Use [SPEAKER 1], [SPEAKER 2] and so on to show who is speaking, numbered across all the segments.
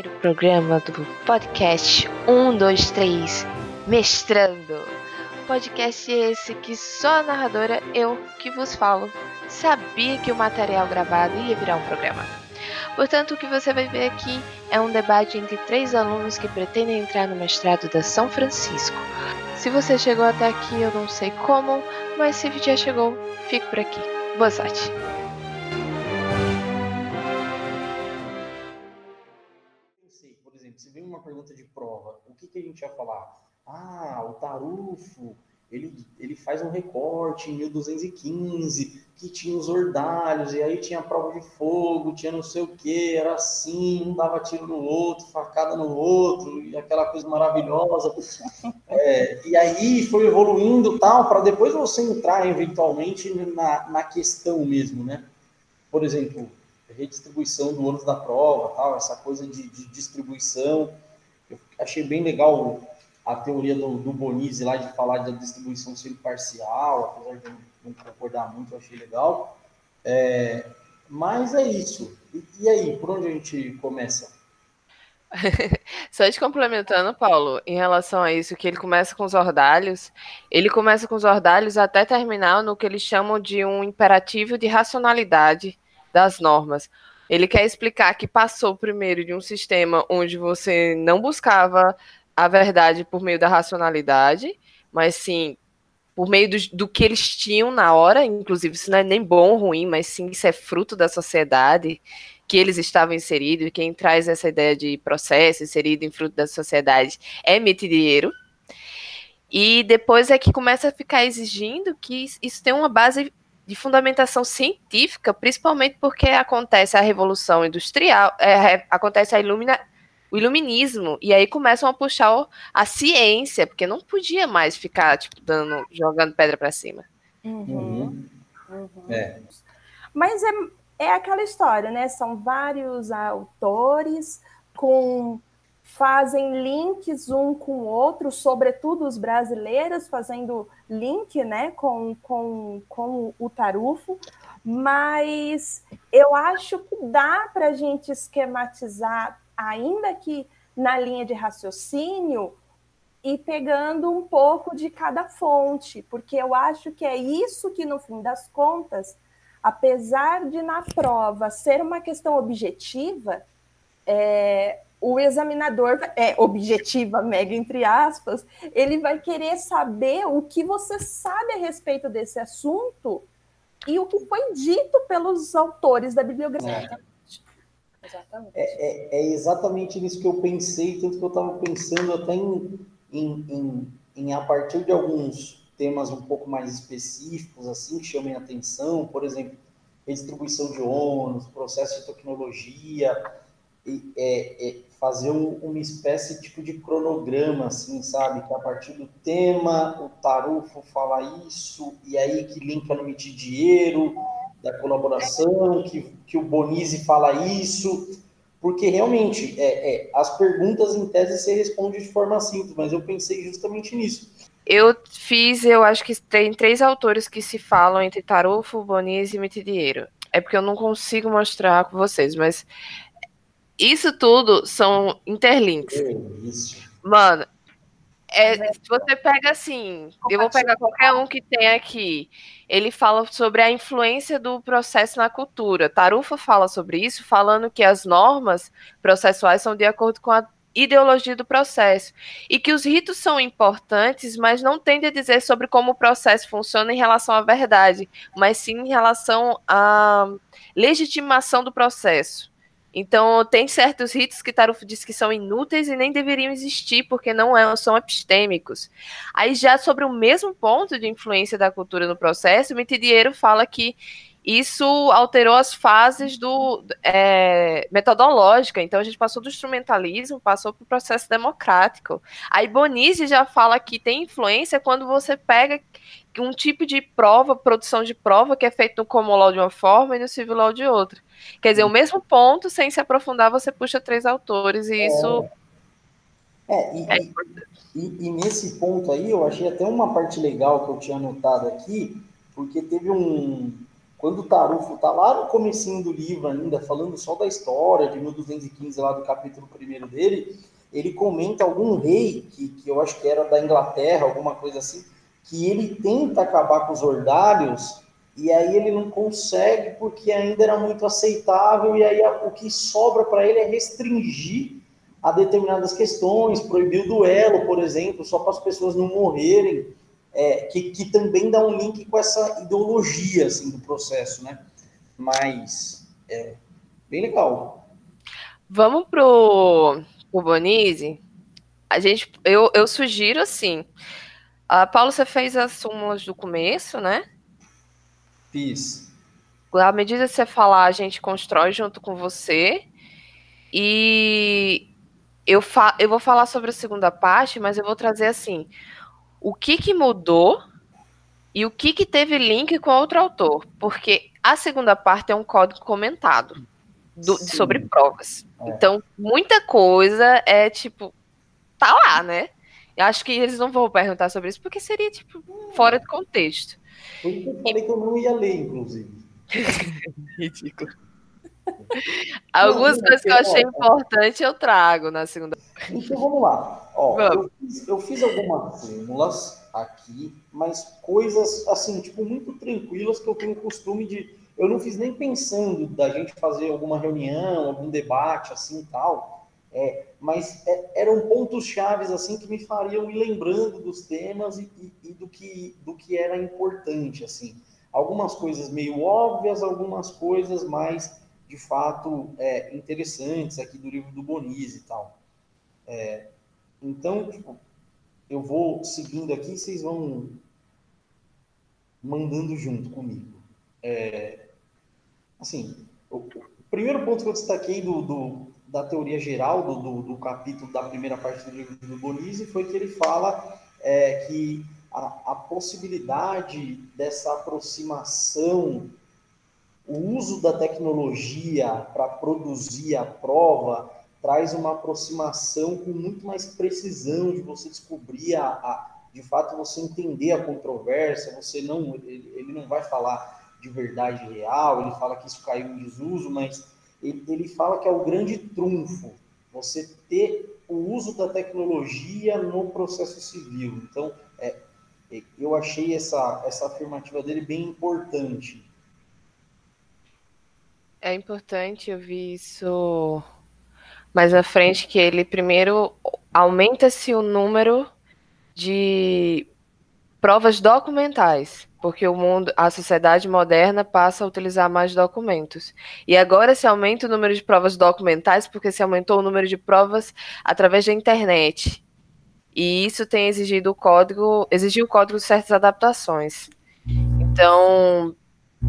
[SPEAKER 1] primeiro programa do podcast 123 Mestrando. Podcast esse que só a narradora, eu que vos falo, sabia que o material gravado ia virar um programa. Portanto, o que você vai ver aqui é um debate entre três alunos que pretendem entrar no mestrado da São Francisco. Se você chegou até aqui, eu não sei como, mas se já chegou, fique por aqui. Boa sorte!
[SPEAKER 2] Que, que a gente ia falar? Ah, o Tarufo, ele, ele faz um recorte em 1215, que tinha os ordalhos, e aí tinha prova de fogo, tinha não sei o que, era assim, um dava tiro no outro, facada no outro, e aquela coisa maravilhosa. É, e aí foi evoluindo tal, para depois você entrar eventualmente na, na questão mesmo, né? Por exemplo, redistribuição do ônus da prova, tal, essa coisa de, de distribuição. Eu achei bem legal a teoria do, do Bonizzi lá de falar da distribuição ser parcial, apesar de não concordar muito, eu achei legal. É, mas é isso. E, e aí, por onde a gente começa?
[SPEAKER 1] Só te complementando, Paulo, em relação a isso, que ele começa com os ordalhos, ele começa com os ordalhos até terminar no que eles chamam de um imperativo de racionalidade, das normas. Ele quer explicar que passou primeiro de um sistema onde você não buscava a verdade por meio da racionalidade, mas sim por meio do, do, que eles tinham na hora, inclusive isso não é nem bom ou ruim, mas sim isso é fruto da sociedade que eles estavam inseridos, quem traz essa ideia de processo inserido em fruto da sociedade é Mitidieiro, e depois é que começa a ficar exigindo que isso tenha uma base de fundamentação científica, principalmente porque acontece a revolução industrial, é, acontece a ilumina, o iluminismo, e aí começam a puxar a ciência, porque não podia mais ficar tipo, dando, jogando pedra para cima.
[SPEAKER 3] Uhum. Uhum. É. Mas é, é aquela história, né? São vários autores com fazem links um com o outro, sobretudo os brasileiros, fazendo link né, com, com, com o tarufo, mas eu acho que dá para a gente esquematizar, ainda que na linha de raciocínio, e pegando um pouco de cada fonte, porque eu acho que é isso que, no fim das contas, apesar de na prova ser uma questão objetiva, é, o examinador é objetiva, mega entre aspas, ele vai querer saber o que você sabe a respeito desse assunto e o que foi dito pelos autores da bibliografia.
[SPEAKER 2] É. Exatamente. É, é, é, exatamente nisso que eu pensei, tanto que eu estava pensando até em, em, em, em, a partir de alguns temas um pouco mais específicos, assim, que chamem atenção, por exemplo, redistribuição de ônus, processo de tecnologia, é, é, fazer um, uma espécie tipo de cronograma, assim, sabe? Que a partir do tema, o Tarufo fala isso, e aí que linka no dinheiro da colaboração, que, que o Bonizzi fala isso, porque realmente é, é, as perguntas em tese você responde de forma simples, mas eu pensei justamente nisso.
[SPEAKER 1] Eu fiz, eu acho que tem três autores que se falam entre Tarufo, Bonizzi e Mitidiero. É porque eu não consigo mostrar com vocês, mas isso tudo são interlinks. Mano, é, se você pega assim, eu vou pegar qualquer um que tem aqui. Ele fala sobre a influência do processo na cultura. Tarufa fala sobre isso, falando que as normas processuais são de acordo com a ideologia do processo e que os ritos são importantes, mas não tende a dizer sobre como o processo funciona em relação à verdade, mas sim em relação à legitimação do processo. Então, tem certos ritos que Tarufo diz que são inúteis e nem deveriam existir, porque não é, são epistêmicos. Aí, já sobre o mesmo ponto de influência da cultura no processo, Mitidiero fala que isso alterou as fases do é, metodológica. Então a gente passou do instrumentalismo, passou para o processo democrático. Aí Bonizzi já fala que tem influência quando você pega um tipo de prova, produção de prova, que é feito no common law de uma forma e no civil law de outra. Quer dizer, o mesmo ponto, sem se aprofundar, você puxa três autores e isso.
[SPEAKER 2] É, e, é e, e nesse ponto aí, eu achei até uma parte legal que eu tinha anotado aqui, porque teve um, quando o Tarufo está lá no comecinho do livro ainda, falando só da história de 1215, lá do capítulo primeiro dele, ele comenta algum rei, que, que eu acho que era da Inglaterra, alguma coisa assim, que ele tenta acabar com os ordálios e aí ele não consegue porque ainda era muito aceitável e aí o que sobra para ele é restringir a determinadas questões, proibir o duelo, por exemplo, só para as pessoas não morrerem, é, que, que também dá um link com essa ideologia assim, do processo, né? Mas é bem legal.
[SPEAKER 1] Vamos pro, pro Bonise? A gente, eu, eu sugiro assim. A Paulo, você fez as súmulas do começo, né?
[SPEAKER 2] Fiz.
[SPEAKER 1] À medida que você falar, a gente constrói junto com você. E eu, fa eu vou falar sobre a segunda parte, mas eu vou trazer assim: o que, que mudou e o que, que teve link com outro autor. Porque a segunda parte é um código comentado do, sobre provas. É. Então, muita coisa é tipo, tá lá, né? Acho que eles não vão perguntar sobre isso, porque seria, tipo, fora de contexto.
[SPEAKER 2] Eu falei que eu não ia ler, inclusive.
[SPEAKER 1] Ridículo. Algumas não, coisas que eu achei ó, importante eu trago na segunda.
[SPEAKER 2] Então vamos lá. Ó, eu fiz, eu, fiz, algumas fórmulas aqui, mas coisas assim, tipo, muito tranquilas que eu tenho costume de. Eu não fiz nem pensando da gente fazer alguma reunião, algum debate assim tal. É, mas é, eram pontos chaves assim que me fariam ir lembrando dos temas e, e, e, do, que, do que era importante assim. Algumas coisas meio óbvias algumas coisas mais de fato é, interessantes aqui do livro do Bonise e tal. É, então tipo, eu vou seguindo aqui vocês vão mandando junto comigo. É, assim o, o primeiro ponto que eu destaquei do, do da teoria geral do, do, do, capítulo da primeira parte do livro do Bonise foi que ele fala é, que a, a, possibilidade dessa aproximação, o uso da tecnologia para produzir a prova traz uma aproximação com muito mais precisão de você descobrir a, a de fato você entender a controvérsia, você não ele, ele não vai falar de verdade real, ele fala que isso caiu em desuso, mas ele, ele fala que é o grande trunfo, você ter o uso da tecnologia no processo civil. Então, é, é, eu achei essa, essa afirmativa dele bem importante.
[SPEAKER 1] É importante, eu vi isso mais à frente, que ele primeiro aumenta-se o número de provas documentais porque o mundo, a sociedade moderna passa a utilizar mais documentos. E agora se aumenta o número de provas documentais porque se aumentou o número de provas através da internet. E isso tem exigido o código, exigiu o código certas adaptações. Então,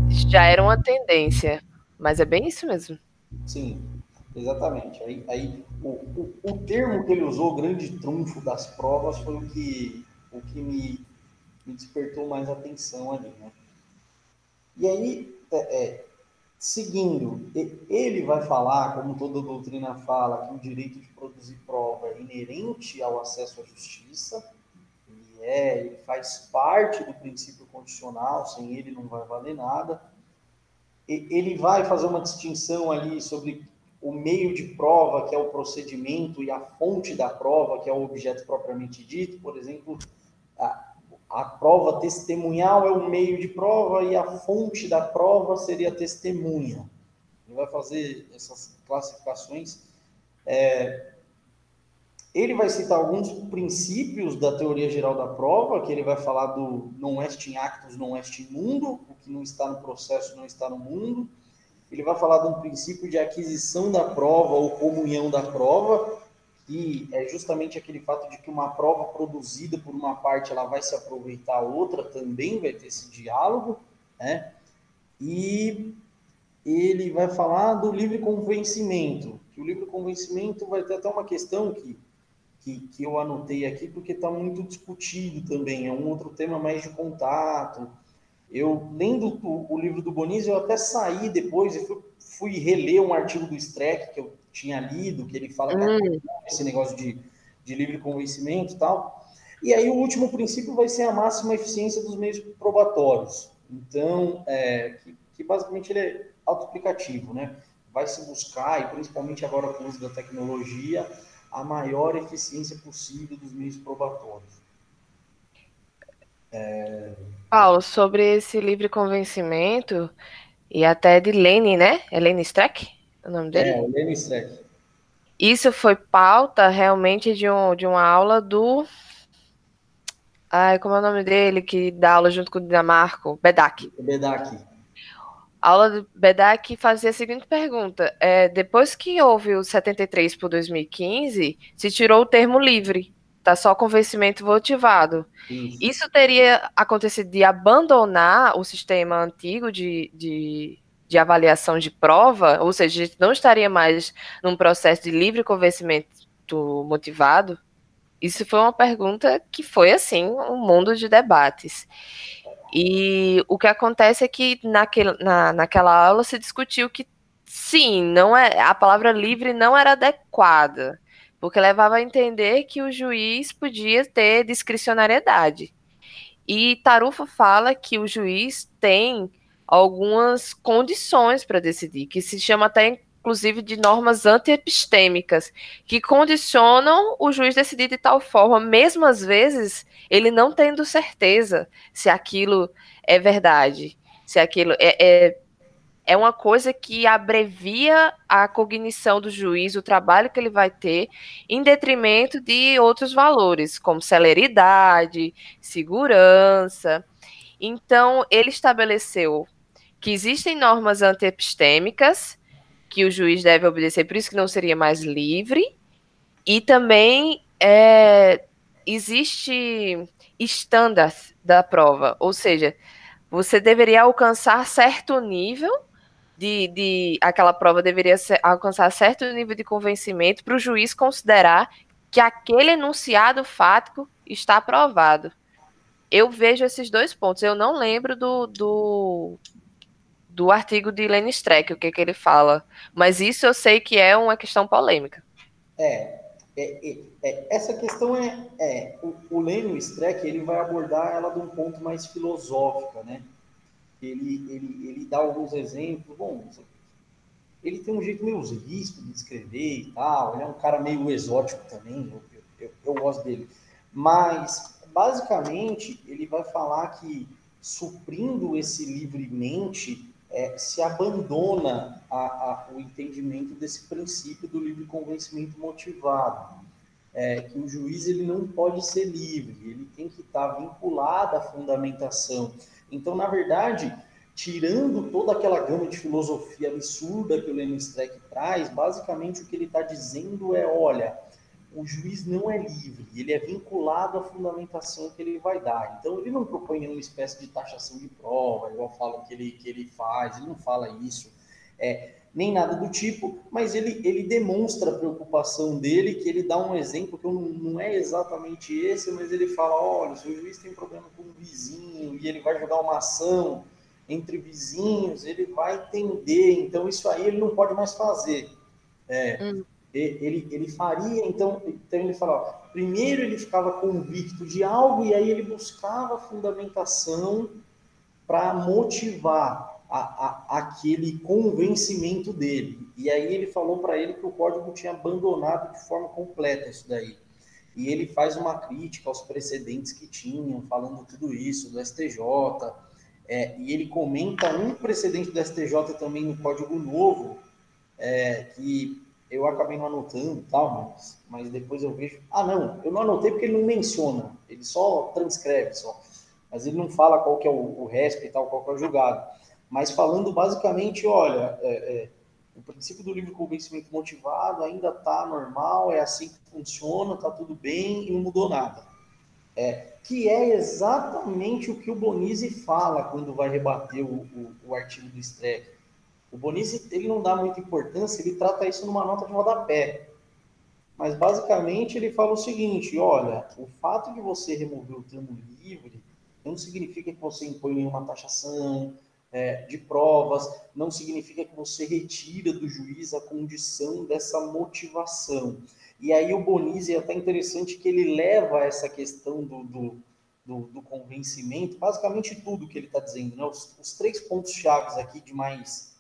[SPEAKER 1] já era uma tendência, mas é bem isso mesmo.
[SPEAKER 2] Sim, exatamente. Aí, aí o, o, o termo que ele usou, grande trunfo das provas, foi o que, o que me me despertou mais atenção ali, né? E aí, é, é, seguindo, ele vai falar, como toda doutrina fala, que o direito de produzir prova é inerente ao acesso à justiça, ele é, ele faz parte do princípio condicional, sem ele não vai valer nada. Ele vai fazer uma distinção ali sobre o meio de prova, que é o procedimento, e a fonte da prova, que é o objeto propriamente dito. Por exemplo, a prova testemunhal é o meio de prova e a fonte da prova seria a testemunha. Ele vai fazer essas classificações. É, ele vai citar alguns princípios da teoria geral da prova, que ele vai falar do non est in actus, non est in mundo, o que não está no processo não está no mundo. Ele vai falar de um princípio de aquisição da prova ou comunhão da prova, que é justamente aquele fato de que uma prova produzida por uma parte ela vai se aproveitar a outra também vai ter esse diálogo, né? E ele vai falar do livre convencimento, que o livre convencimento vai ter até uma questão que, que, que eu anotei aqui, porque está muito discutido também, é um outro tema mais de contato. Eu, lendo o, o livro do Bonizzi, eu até saí depois e fui, fui reler um artigo do Streck, que eu tinha lido, que ele fala hum. que esse negócio de, de livre convencimento e tal. E aí o último princípio vai ser a máxima eficiência dos meios probatórios. Então, é, que, que basicamente ele é autoexplicativo, né? Vai se buscar, e principalmente agora com o uso da tecnologia, a maior eficiência possível dos meios probatórios.
[SPEAKER 1] É... Paulo, sobre esse livre convencimento, e até de Lene, né? É Lene Streck o nome dele?
[SPEAKER 2] É, Lene Streck.
[SPEAKER 1] Isso foi pauta realmente de, um, de uma aula do. Ai, como é o nome dele? Que dá aula junto com o Dinamarco? Bedak.
[SPEAKER 2] Bedak.
[SPEAKER 1] A aula do Bedak fazia a seguinte pergunta: é, depois que houve o 73 por 2015, se tirou o termo livre. Tá só convencimento motivado. Isso. Isso teria acontecido de abandonar o sistema antigo de, de, de, avaliação de prova, ou seja, a gente não estaria mais num processo de livre convencimento motivado? Isso foi uma pergunta que foi, assim, um mundo de debates. E o que acontece é que naquele, na, naquela aula se discutiu que sim, não é a palavra livre não era adequada porque levava a entender que o juiz podia ter discricionariedade. E Tarufo fala que o juiz tem algumas condições para decidir, que se chama até inclusive de normas antiepistêmicas, que condicionam o juiz decidir de tal forma, mesmo às vezes ele não tendo certeza se aquilo é verdade, se aquilo é, é é uma coisa que abrevia a cognição do juiz, o trabalho que ele vai ter, em detrimento de outros valores, como celeridade, segurança. Então, ele estabeleceu que existem normas antiepistêmicas que o juiz deve obedecer, por isso que não seria mais livre, e também é, existe estándar da prova, ou seja, você deveria alcançar certo nível de, de aquela prova deveria ser, alcançar certo nível de convencimento para o juiz considerar que aquele enunciado fático está aprovado. Eu vejo esses dois pontos. Eu não lembro do, do, do artigo de Lenny Streck, o que, que ele fala. Mas isso eu sei que é uma questão polêmica.
[SPEAKER 2] É, é, é, é essa questão é, é o, o Streck ele vai abordar ela de um ponto mais filosófico, né? ele, ele, ele dá alguns exemplos. Bom, ele tem um jeito meio risco de escrever e tal, ele é um cara meio exótico também, eu, eu, eu gosto dele. Mas, basicamente, ele vai falar que suprindo esse livremente, é, se abandona a, a, o entendimento desse princípio do livre convencimento motivado. É, que o juiz ele não pode ser livre, ele tem que estar vinculado à fundamentação. Então, na verdade, tirando toda aquela gama de filosofia absurda que o Lenin Streck traz, basicamente o que ele está dizendo é, olha, o juiz não é livre, ele é vinculado à fundamentação que ele vai dar. Então, ele não propõe nenhuma espécie de taxação de prova, igual falam que ele, que ele faz, ele não fala isso. É, nem nada do tipo, mas ele, ele demonstra a preocupação dele, que ele dá um exemplo que não, não é exatamente esse, mas ele fala, olha, o juiz tem problema com um vizinho e ele vai jogar uma ação entre vizinhos, ele vai entender, então isso aí ele não pode mais fazer. É, hum. Ele, ele faria, então, então ele fala, ó, primeiro ele ficava convicto de algo e aí ele buscava fundamentação para motivar a, a, aquele convencimento dele. E aí ele falou para ele que o código tinha abandonado de forma completa isso daí. E ele faz uma crítica aos precedentes que tinham, falando tudo isso, do STJ. É, e ele comenta um precedente do STJ também no Código Novo, é, que eu acabei não anotando tal, mas, mas depois eu vejo. Ah, não, eu não anotei porque ele não menciona, ele só transcreve só. Mas ele não fala qual que é o, o e tal, qual que é o julgado mas falando basicamente, olha, é, é, o princípio do livre convencimento motivado ainda está normal, é assim que funciona, está tudo bem e não mudou nada. É, que é exatamente o que o Bonizzi fala quando vai rebater o, o, o artigo do Streck. O Bonizzi ele não dá muita importância, ele trata isso numa nota de rodapé. Mas basicamente ele fala o seguinte: olha, o fato de você remover o termo livre não significa que você impõe nenhuma taxação, é, de provas, não significa que você retira do juiz a condição dessa motivação. E aí o Bonizzi é até interessante que ele leva essa questão do, do, do, do convencimento, basicamente tudo que ele está dizendo, né? os, os três pontos chaves aqui de mais,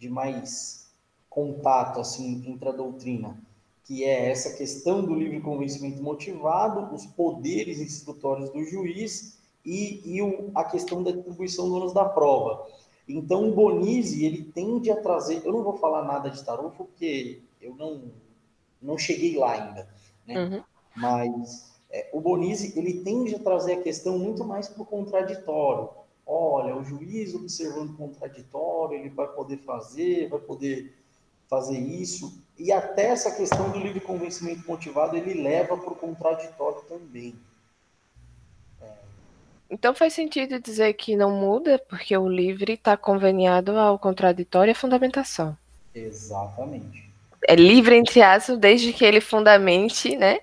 [SPEAKER 2] de mais contato assim entre a doutrina, que é essa questão do livre convencimento motivado, os poderes instrutórios do juiz e, e o, a questão da atribuição do ônus da prova. Então, o Bonizzi, ele tende a trazer... Eu não vou falar nada de tarufo, porque eu não, não cheguei lá ainda, né? Uhum. Mas é, o Bonizzi, ele tende a trazer a questão muito mais para o contraditório. Olha, o juiz observando o contraditório, ele vai poder fazer, vai poder fazer isso. E até essa questão do livre convencimento motivado, ele leva para o contraditório também.
[SPEAKER 1] Então faz sentido dizer que não muda, porque o livre está conveniado ao contraditório e à fundamentação.
[SPEAKER 2] Exatamente.
[SPEAKER 1] É livre, entre aspas, desde que ele fundamente, né?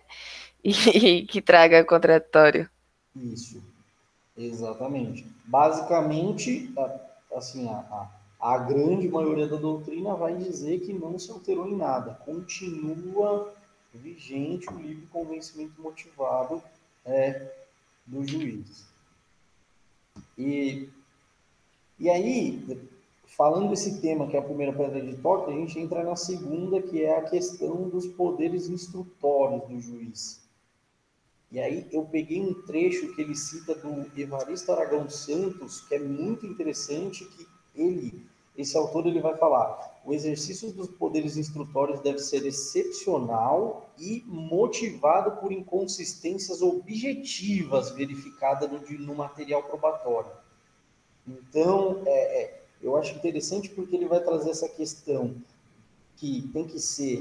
[SPEAKER 1] E, e que traga contraditório.
[SPEAKER 2] Isso. Exatamente. Basicamente, assim, a, a, a grande maioria da doutrina vai dizer que não se alterou em nada. Continua vigente o livre convencimento motivado é, do juiz. E, e aí, falando desse tema, que é a primeira pedra de toque, a gente entra na segunda, que é a questão dos poderes instrutórios do juiz. E aí eu peguei um trecho que ele cita do Evaristo Aragão Santos, que é muito interessante, que ele, esse autor, ele vai falar, o exercício dos poderes instrutórios deve ser excepcional e motivado por inconsistências objetivas verificadas no, no material probatório. Então, é, é, eu acho interessante porque ele vai trazer essa questão que tem que ser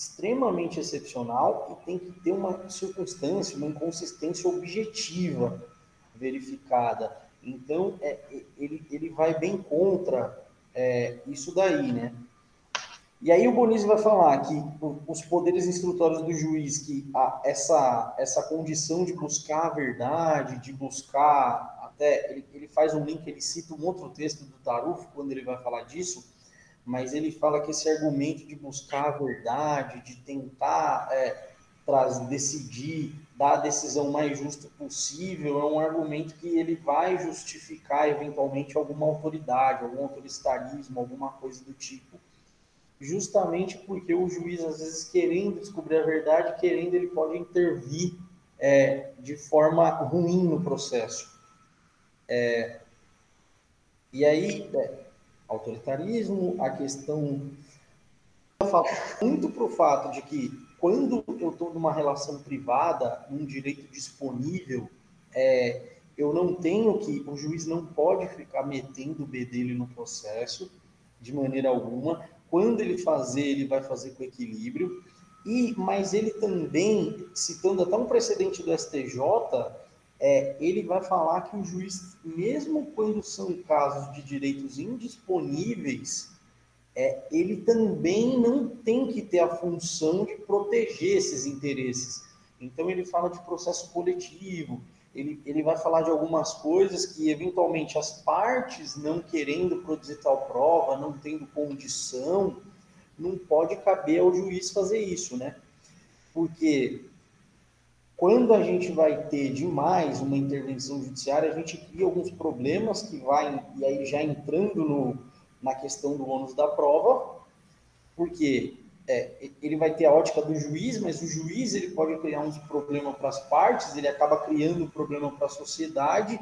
[SPEAKER 2] extremamente excepcional e tem que ter uma circunstância, uma inconsistência objetiva verificada. Então, é, ele, ele vai bem contra é, isso daí, né? E aí o Bonis vai falar que os poderes instrutórios do juiz, que a, essa, essa condição de buscar a verdade, de buscar até, ele, ele faz um link, ele cita um outro texto do Taruf, quando ele vai falar disso, mas ele fala que esse argumento de buscar a verdade, de tentar é, decidir, dar a decisão mais justa possível, é um argumento que ele vai justificar eventualmente alguma autoridade, algum autoritarismo, alguma coisa do tipo, justamente porque o juiz, às vezes, querendo descobrir a verdade, querendo, ele pode intervir é, de forma ruim no processo. É, e aí, é, autoritarismo, a questão. Muito para o fato de que, quando eu estou numa relação privada, um direito disponível, é, eu não tenho que. O juiz não pode ficar metendo o B dele no processo, de maneira alguma. Quando ele fazer, ele vai fazer com equilíbrio. E, mas ele também, citando até um precedente do STJ, é, ele vai falar que o juiz, mesmo quando são casos de direitos indisponíveis, é, ele também não tem que ter a função de proteger esses interesses. Então, ele fala de processo coletivo, ele, ele vai falar de algumas coisas que, eventualmente, as partes não querendo produzir tal prova, não tendo condição, não pode caber ao juiz fazer isso, né? Porque quando a gente vai ter demais uma intervenção judiciária, a gente cria alguns problemas que vai, e aí já entrando no, na questão do ônus da prova, porque é, ele vai ter a ótica do juiz, mas o juiz ele pode criar um problema para as partes, ele acaba criando um problema para a sociedade,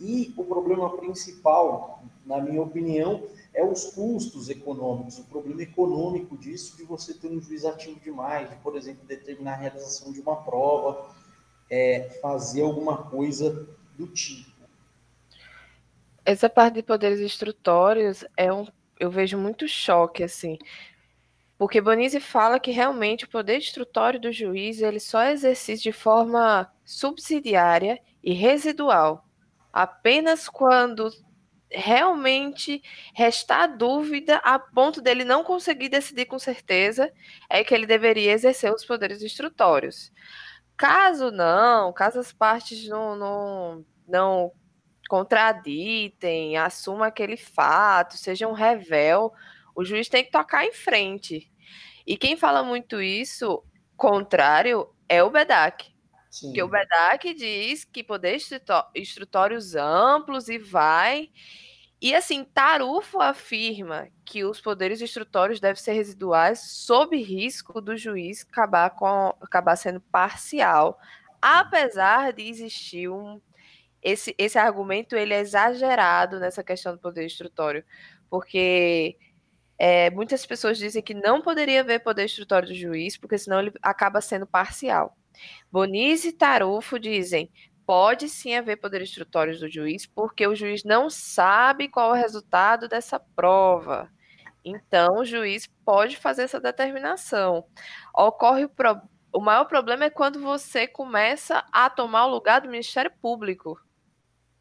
[SPEAKER 2] e o problema principal, na minha opinião, é os custos econômicos, o problema econômico disso, de você ter um juiz ativo demais, de, por exemplo, determinar a realização de uma prova, é, fazer alguma coisa do tipo.
[SPEAKER 1] Essa parte de poderes instrutórios é um, eu vejo muito choque assim, porque Bonizzi fala que realmente o poder instrutório do juiz ele só exerce de forma subsidiária e residual, apenas quando realmente restar dúvida a ponto dele não conseguir decidir com certeza é que ele deveria exercer os poderes instrutórios. Caso não, caso as partes não, não, não contraditem, assumam aquele fato, seja um revel, o juiz tem que tocar em frente. E quem fala muito isso, contrário, é o BEDAC. Sim. Que o BEDAC diz que poder instrutórios amplos e vai. E assim, Tarufo afirma que os poderes instrutórios devem ser residuais sob risco do juiz acabar, com, acabar sendo parcial, apesar de existir um. Esse, esse argumento ele é exagerado nessa questão do poder instrutório, porque é, muitas pessoas dizem que não poderia haver poder instrutório do juiz, porque senão ele acaba sendo parcial. Bonis e Tarufo dizem: pode sim haver poder instrutório do juiz, porque o juiz não sabe qual é o resultado dessa prova. Então, o juiz pode fazer essa determinação. Ocorre o, pro... o maior problema é quando você começa a tomar o lugar do Ministério Público,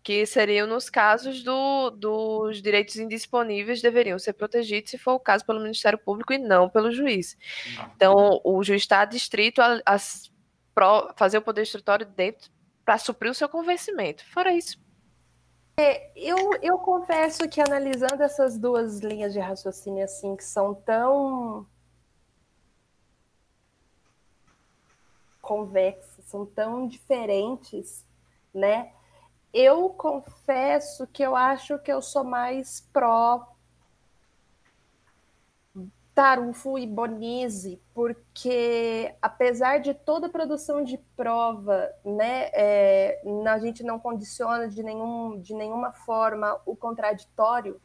[SPEAKER 1] que seriam nos casos do, dos direitos indisponíveis deveriam ser protegidos, se for o caso, pelo Ministério Público e não pelo juiz. Então, o juiz está distrito a, a fazer o poder instrutório dentro para suprir o seu convencimento. Fora isso.
[SPEAKER 3] É, eu, eu confesso que analisando essas duas linhas de raciocínio assim que são tão convexas, são tão diferentes, né? Eu confesso que eu acho que eu sou mais pró Tarufo e Bonise, porque apesar de toda a produção de prova, né, é, a gente não condiciona de, nenhum, de nenhuma forma o contraditório,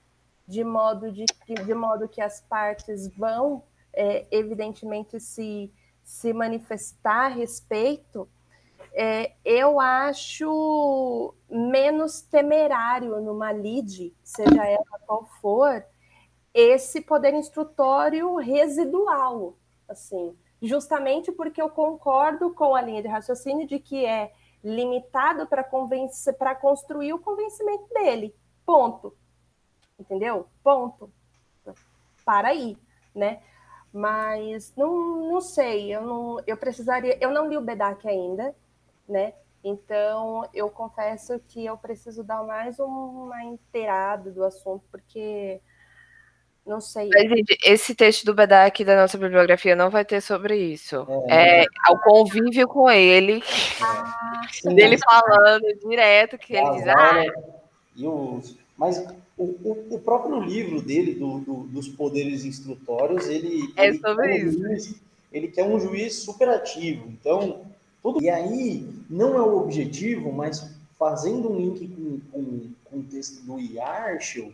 [SPEAKER 3] de modo, de, de modo que as partes vão, é, evidentemente, se, se manifestar a respeito, é, eu acho menos temerário numa lide, seja ela qual for, esse poder instrutório residual, assim, justamente porque eu concordo com a linha de raciocínio de que é limitado para convencer, para construir o convencimento dele. Ponto. Entendeu? Ponto. Para aí, né? Mas não, não sei, eu não, eu precisaria, eu não li o Bedak ainda, né? Então eu confesso que eu preciso dar mais uma inteirada do assunto, porque não sei.
[SPEAKER 1] Mas, gente, esse texto do Bedak da nossa bibliografia não vai ter sobre isso. É, é o convívio com ele, ah, dele falando direto, que ele diz. Ah,
[SPEAKER 2] e os... Mas o, o, o, próprio livro dele, do, do, dos poderes instrutórios, ele.
[SPEAKER 1] É
[SPEAKER 2] ele
[SPEAKER 1] sobre um isso.
[SPEAKER 2] Juiz, ele quer um juiz superativo. Então, tudo. E aí, não é o objetivo, mas fazendo um link com, com, com o texto do Yarshel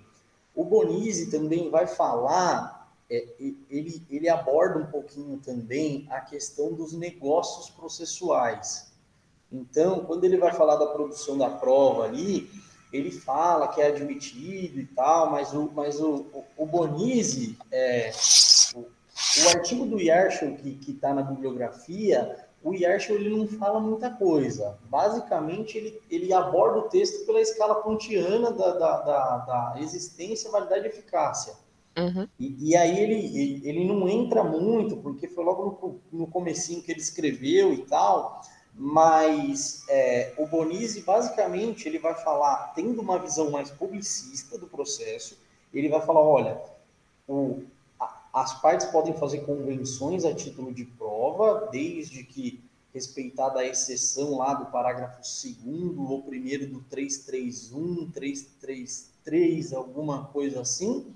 [SPEAKER 2] o Bonizzi também vai falar, é, ele, ele aborda um pouquinho também a questão dos negócios processuais. Então, quando ele vai falar da produção da prova ali, ele fala que é admitido e tal, mas o, mas o, o, Bonizzi, é, o, o artigo do Yarshall que está na bibliografia, o Yarshall ele não fala muita coisa. Basicamente, ele, ele aborda o texto pela escala pontiana da, da, da, da existência, validade e eficácia. Uhum. E, e, aí ele, ele não entra muito, porque foi logo no, no comecinho que ele escreveu e tal, mas é, o Bonizzi, basicamente, ele vai falar, tendo uma visão mais publicista do processo, ele vai falar, olha, o, as partes podem fazer convenções a título de prova, desde que respeitada a exceção lá do parágrafo 2 ou primeiro do 331, 333, alguma coisa assim,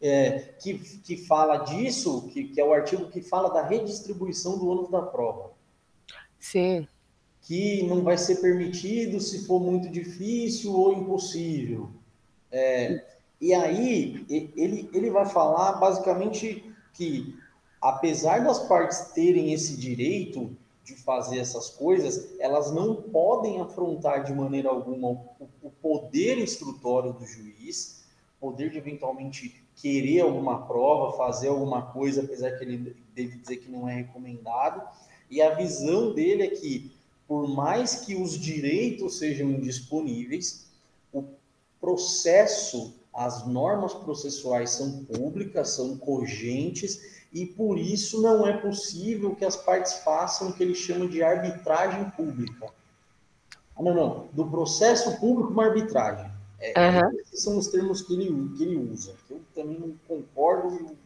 [SPEAKER 2] é, que, que fala disso, que, que é o artigo que fala da redistribuição do ônus da prova.
[SPEAKER 1] Sim.
[SPEAKER 2] Que não vai ser permitido se for muito difícil ou impossível. É, e aí ele, ele vai falar basicamente que, apesar das partes terem esse direito de fazer essas coisas, elas não podem afrontar de maneira alguma o, o poder instrutório do juiz, poder de eventualmente querer alguma prova, fazer alguma coisa, apesar que ele deve dizer que não é recomendado. E a visão dele é que, por mais que os direitos sejam indisponíveis, o processo as normas processuais são públicas, são cogentes, e por isso não é possível que as partes façam o que ele chama de arbitragem pública. Ah, não, não. Do processo público, uma arbitragem. É, uhum. Esses são os termos que ele, que ele usa. Eu também não concordo.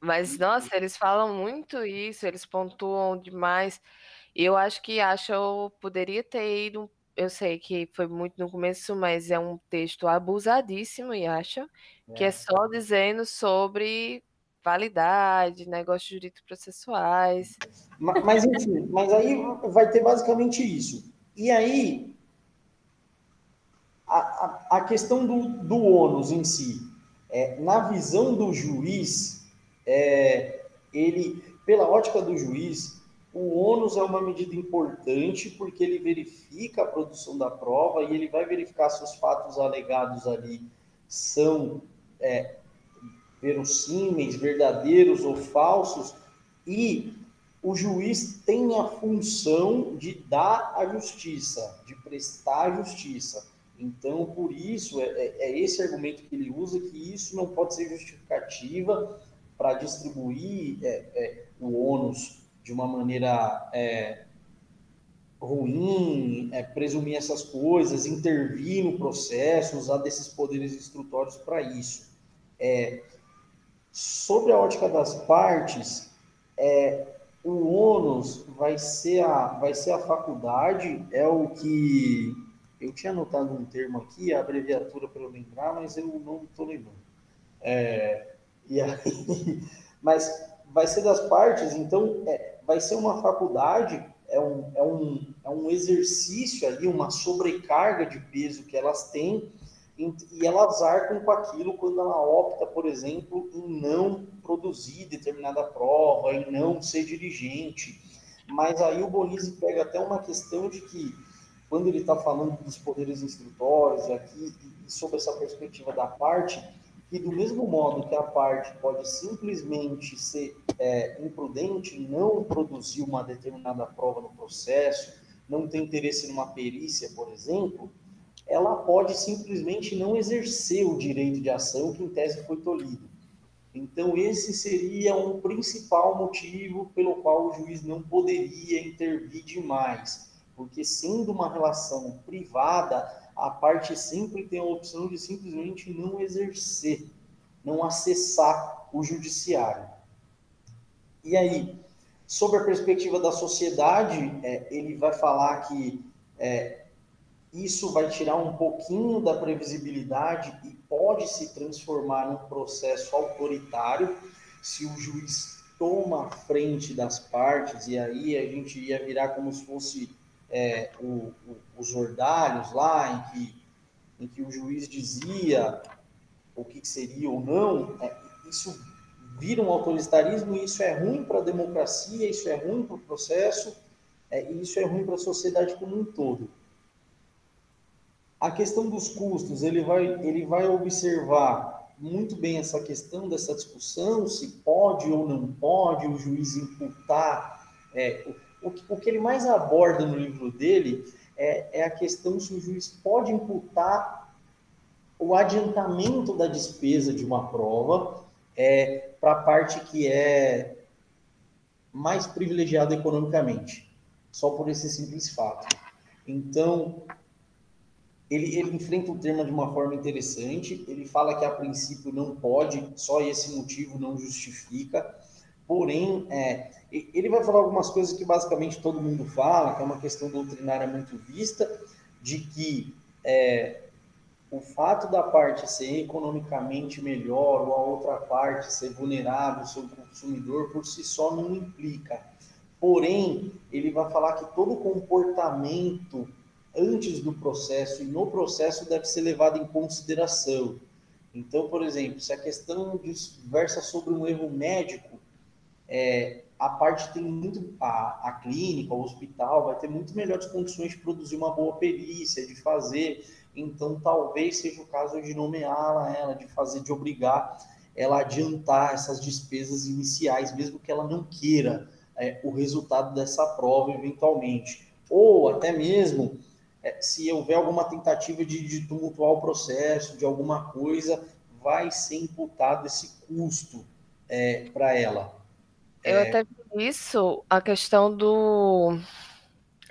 [SPEAKER 1] Mas, nossa, eles falam muito isso, eles pontuam demais. Eu acho que acha poderia ter ido. Eu sei que foi muito no começo, mas é um texto abusadíssimo, e acha, é. que é só dizendo sobre validade, negócios jurídicos processuais.
[SPEAKER 2] Mas, mas, enfim, mas aí vai ter basicamente isso. E aí, a, a, a questão do, do ônus em si, é, na visão do juiz, é, ele, pela ótica do juiz, o ônus é uma medida importante porque ele verifica a produção da prova e ele vai verificar se os fatos alegados ali são é, verossímeis, verdadeiros ou falsos, e o juiz tem a função de dar a justiça, de prestar justiça. Então, por isso, é, é, é esse argumento que ele usa, que isso não pode ser justificativa para distribuir é, é, o ônus de uma maneira é, ruim, é, presumir essas coisas, intervir no processo, usar desses poderes instrutórios para isso. É, sobre a ótica das partes, é, o ônus vai ser, a, vai ser a faculdade, é o que. Eu tinha anotado um termo aqui, a abreviatura para eu lembrar, mas eu não estou lembrando. É, e aí, mas vai ser das partes, então é, vai ser uma faculdade, é um, é, um, é um exercício ali, uma sobrecarga de peso que elas têm, e elas arcam com aquilo quando ela opta, por exemplo, em não produzir determinada prova, em não ser dirigente. Mas aí o Bonizzi pega até uma questão de que, quando ele está falando dos poderes instrutórios aqui, e sobre essa perspectiva da parte, que do mesmo modo que a parte pode simplesmente ser é, imprudente, não produzir uma determinada prova no processo, não ter interesse numa perícia, por exemplo, ela pode simplesmente não exercer o direito de ação que em tese foi tolhido. Então, esse seria um principal motivo pelo qual o juiz não poderia intervir demais, porque sendo uma relação privada, a parte sempre tem a opção de simplesmente não exercer, não acessar o judiciário. E aí, sobre a perspectiva da sociedade, é, ele vai falar que é, isso vai tirar um pouquinho da previsibilidade e pode se transformar num processo autoritário se o juiz toma a frente das partes, e aí a gente ia virar como se fosse é, o, o, os ordalhos lá, em que, em que o juiz dizia o que seria ou não, é, isso vira um autoritarismo e isso é ruim para a democracia, isso é ruim para o processo, é, e isso é ruim para a sociedade como um todo. A questão dos custos, ele vai, ele vai observar muito bem essa questão dessa discussão, se pode ou não pode o juiz imputar é, o, o que ele mais aborda no livro dele é, é a questão se o juiz pode imputar o adiantamento da despesa de uma prova é, para a parte que é mais privilegiada economicamente, só por esse simples fato. Então, ele, ele enfrenta o tema de uma forma interessante, ele fala que a princípio não pode, só esse motivo não justifica, Porém, é, ele vai falar algumas coisas que basicamente todo mundo fala, que é uma questão doutrinária muito vista, de que é, o fato da parte ser economicamente melhor ou a outra parte ser vulnerável sobre o consumidor por si só não implica. Porém, ele vai falar que todo comportamento antes do processo e no processo deve ser levado em consideração. Então, por exemplo, se a questão versa sobre um erro médico, é, a parte tem muito, a, a clínica, o hospital vai ter muito melhores condições de produzir uma boa perícia, de fazer, então talvez seja o caso de nomeá-la, ela, de fazer, de obrigar ela a adiantar essas despesas iniciais, mesmo que ela não queira é, o resultado dessa prova eventualmente, ou até mesmo é, se houver alguma tentativa de, de tumultuar o processo, de alguma coisa, vai ser imputado esse custo é, para ela.
[SPEAKER 1] Eu é... até vi isso, a questão do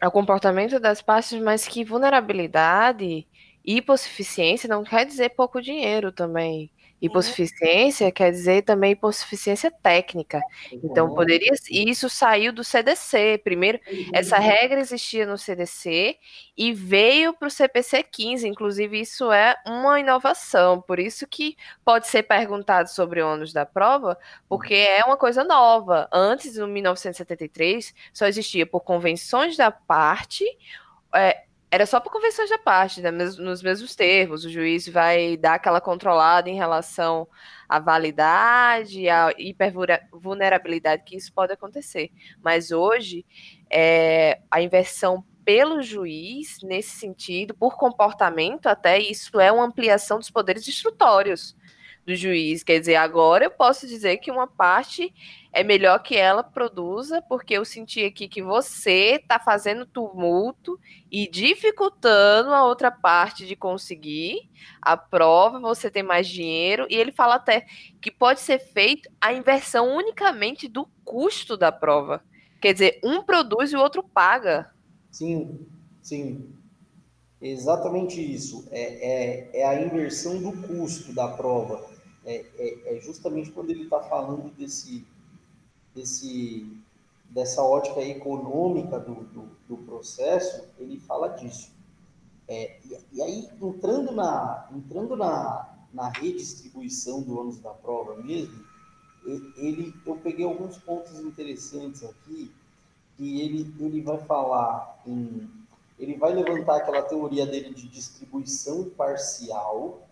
[SPEAKER 1] o comportamento das partes, mas que vulnerabilidade e hipossuficiência não quer dizer pouco dinheiro também. Hipossuficiência quer dizer também hipossuficiência técnica. Então, poderia. E isso saiu do CDC. Primeiro, essa regra existia no CDC e veio para o CPC 15. Inclusive, isso é uma inovação. Por isso que pode ser perguntado sobre ônus da prova, porque é uma coisa nova. Antes, em 1973, só existia por convenções da parte. É, era só por convenções da parte, né? nos mesmos termos. O juiz vai dar aquela controlada em relação à validade, à hipervulnerabilidade que isso pode acontecer. Mas hoje, é, a inversão pelo juiz, nesse sentido, por comportamento, até isso é uma ampliação dos poderes instrutórios do juiz. Quer dizer, agora eu posso dizer que uma parte é melhor que ela produza, porque eu senti aqui que você está fazendo tumulto e dificultando a outra parte de conseguir a prova, você tem mais dinheiro, e ele fala até que pode ser feito a inversão unicamente do custo da prova. Quer dizer, um produz e o outro paga.
[SPEAKER 2] Sim, sim. Exatamente isso. É, é, é a inversão do custo da prova. É, é, é justamente quando ele está falando desse, desse, dessa ótica econômica do, do, do processo, ele fala disso. É, e, e, aí, entrando na, entrando na, na redistribuição do ônus da prova mesmo, ele, eu peguei alguns pontos interessantes aqui, que ele, ele vai falar em ele vai levantar aquela teoria dele de distribuição parcial,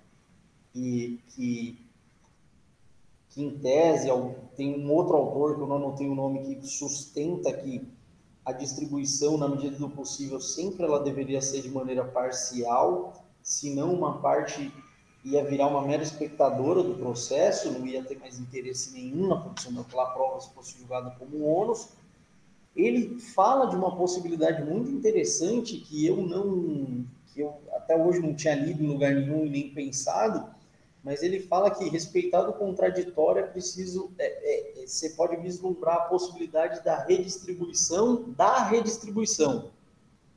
[SPEAKER 2] e que, que em tese tem um outro autor que eu não anotei o nome que sustenta que a distribuição, na medida do possível, sempre ela deveria ser de maneira parcial, senão uma parte ia virar uma mera espectadora do processo, não ia ter mais interesse nenhum na produção daquela prova se fosse julgada como ônus, ele fala de uma possibilidade muito interessante que eu não, que eu até hoje não tinha lido em lugar nenhum e nem pensado, mas ele fala que respeitado o contraditório é preciso, é, é, é, você pode vislumbrar a possibilidade da redistribuição da redistribuição.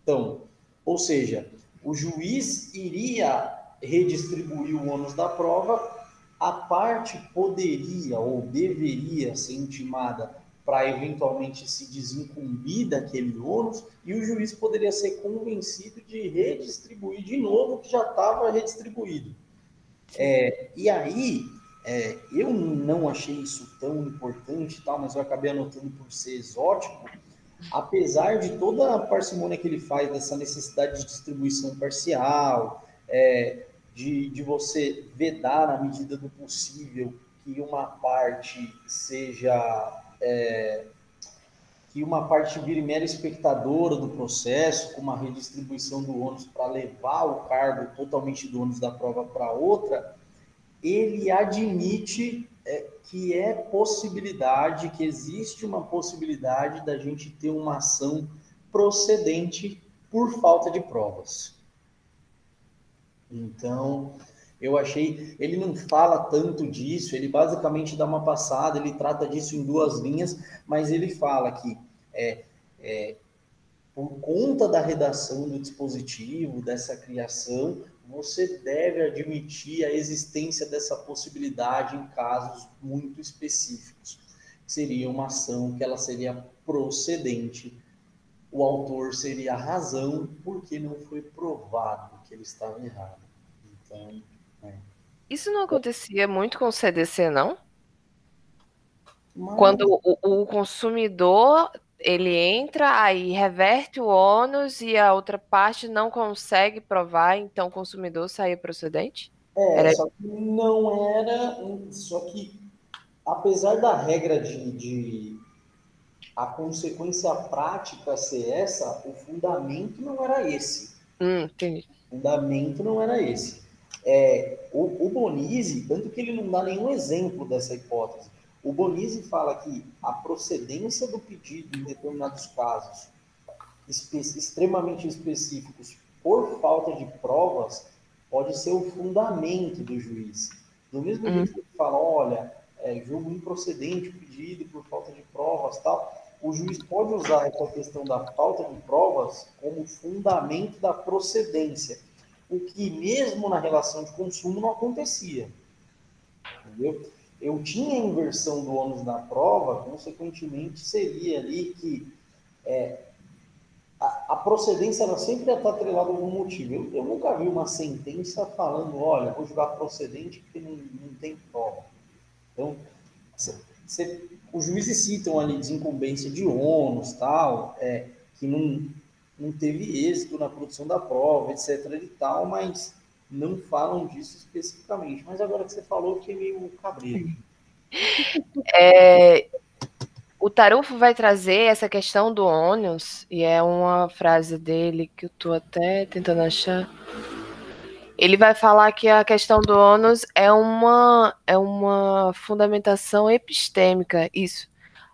[SPEAKER 2] Então, ou seja, o juiz iria redistribuir o ônus da prova, a parte poderia ou deveria ser intimada para eventualmente se desincumbir daquele ônus e o juiz poderia ser convencido de redistribuir de novo o que já estava redistribuído. É, e aí, é, eu não achei isso tão importante, tal, mas eu acabei anotando por ser exótico, apesar de toda a parcimônia que ele faz dessa necessidade de distribuição parcial, é, de, de você vedar na medida do possível que uma parte seja é, que uma parte vire mera espectadora do processo, com uma redistribuição do ônus para levar o cargo totalmente do ônus da prova para outra, ele admite é, que é possibilidade, que existe uma possibilidade da gente ter uma ação procedente por falta de provas. Então, eu achei, ele não fala tanto disso, ele basicamente dá uma passada, ele trata disso em duas linhas, mas ele fala que é, é, por conta da redação do dispositivo, dessa criação, você deve admitir a existência dessa possibilidade em casos muito específicos. Seria uma ação que ela seria procedente. O autor seria a razão porque não foi provado que ele estava errado. Então.
[SPEAKER 1] Isso não acontecia muito com o CDC, não? Mas... Quando o, o, consumidor ele entra, aí reverte o ônus e a outra parte não consegue provar, então o consumidor sai procedente?
[SPEAKER 2] É, era... só que não era. Só que, apesar da regra de, de a consequência prática ser essa, o fundamento não era esse.
[SPEAKER 1] Hum, entendi.
[SPEAKER 2] O fundamento não era esse. É, o, o Bonizzi, tanto que ele não dá nenhum exemplo dessa hipótese, o Bonizzi fala que a procedência do pedido em determinados casos espe extremamente específicos por falta de provas pode ser o fundamento do juiz. Do mesmo uhum. jeito que ele fala, olha, é, jogo improcedente o pedido por falta de provas tal, o juiz pode usar essa questão da falta de provas como fundamento da procedência o que mesmo na relação de consumo não acontecia. entendeu? Eu tinha inversão do ônus da prova, consequentemente seria ali que é, a, a, procedência ela sempre está atrelada a algum motivo. Eu, eu, nunca vi uma sentença falando, olha, vou julgar procedente porque não, não tem prova. Então, cê, cê, os juízes citam ali desincumbência de ônus, tal, é, que não, não teve êxito na produção da prova, etc. e tal, mas não falam disso especificamente. Mas agora que você falou, que é meio cabreiro.
[SPEAKER 1] É, o Tarufo vai trazer essa questão do ônus, e é uma frase dele que eu estou até tentando achar. Ele vai falar que a questão do ônus é uma, é uma fundamentação epistêmica, isso.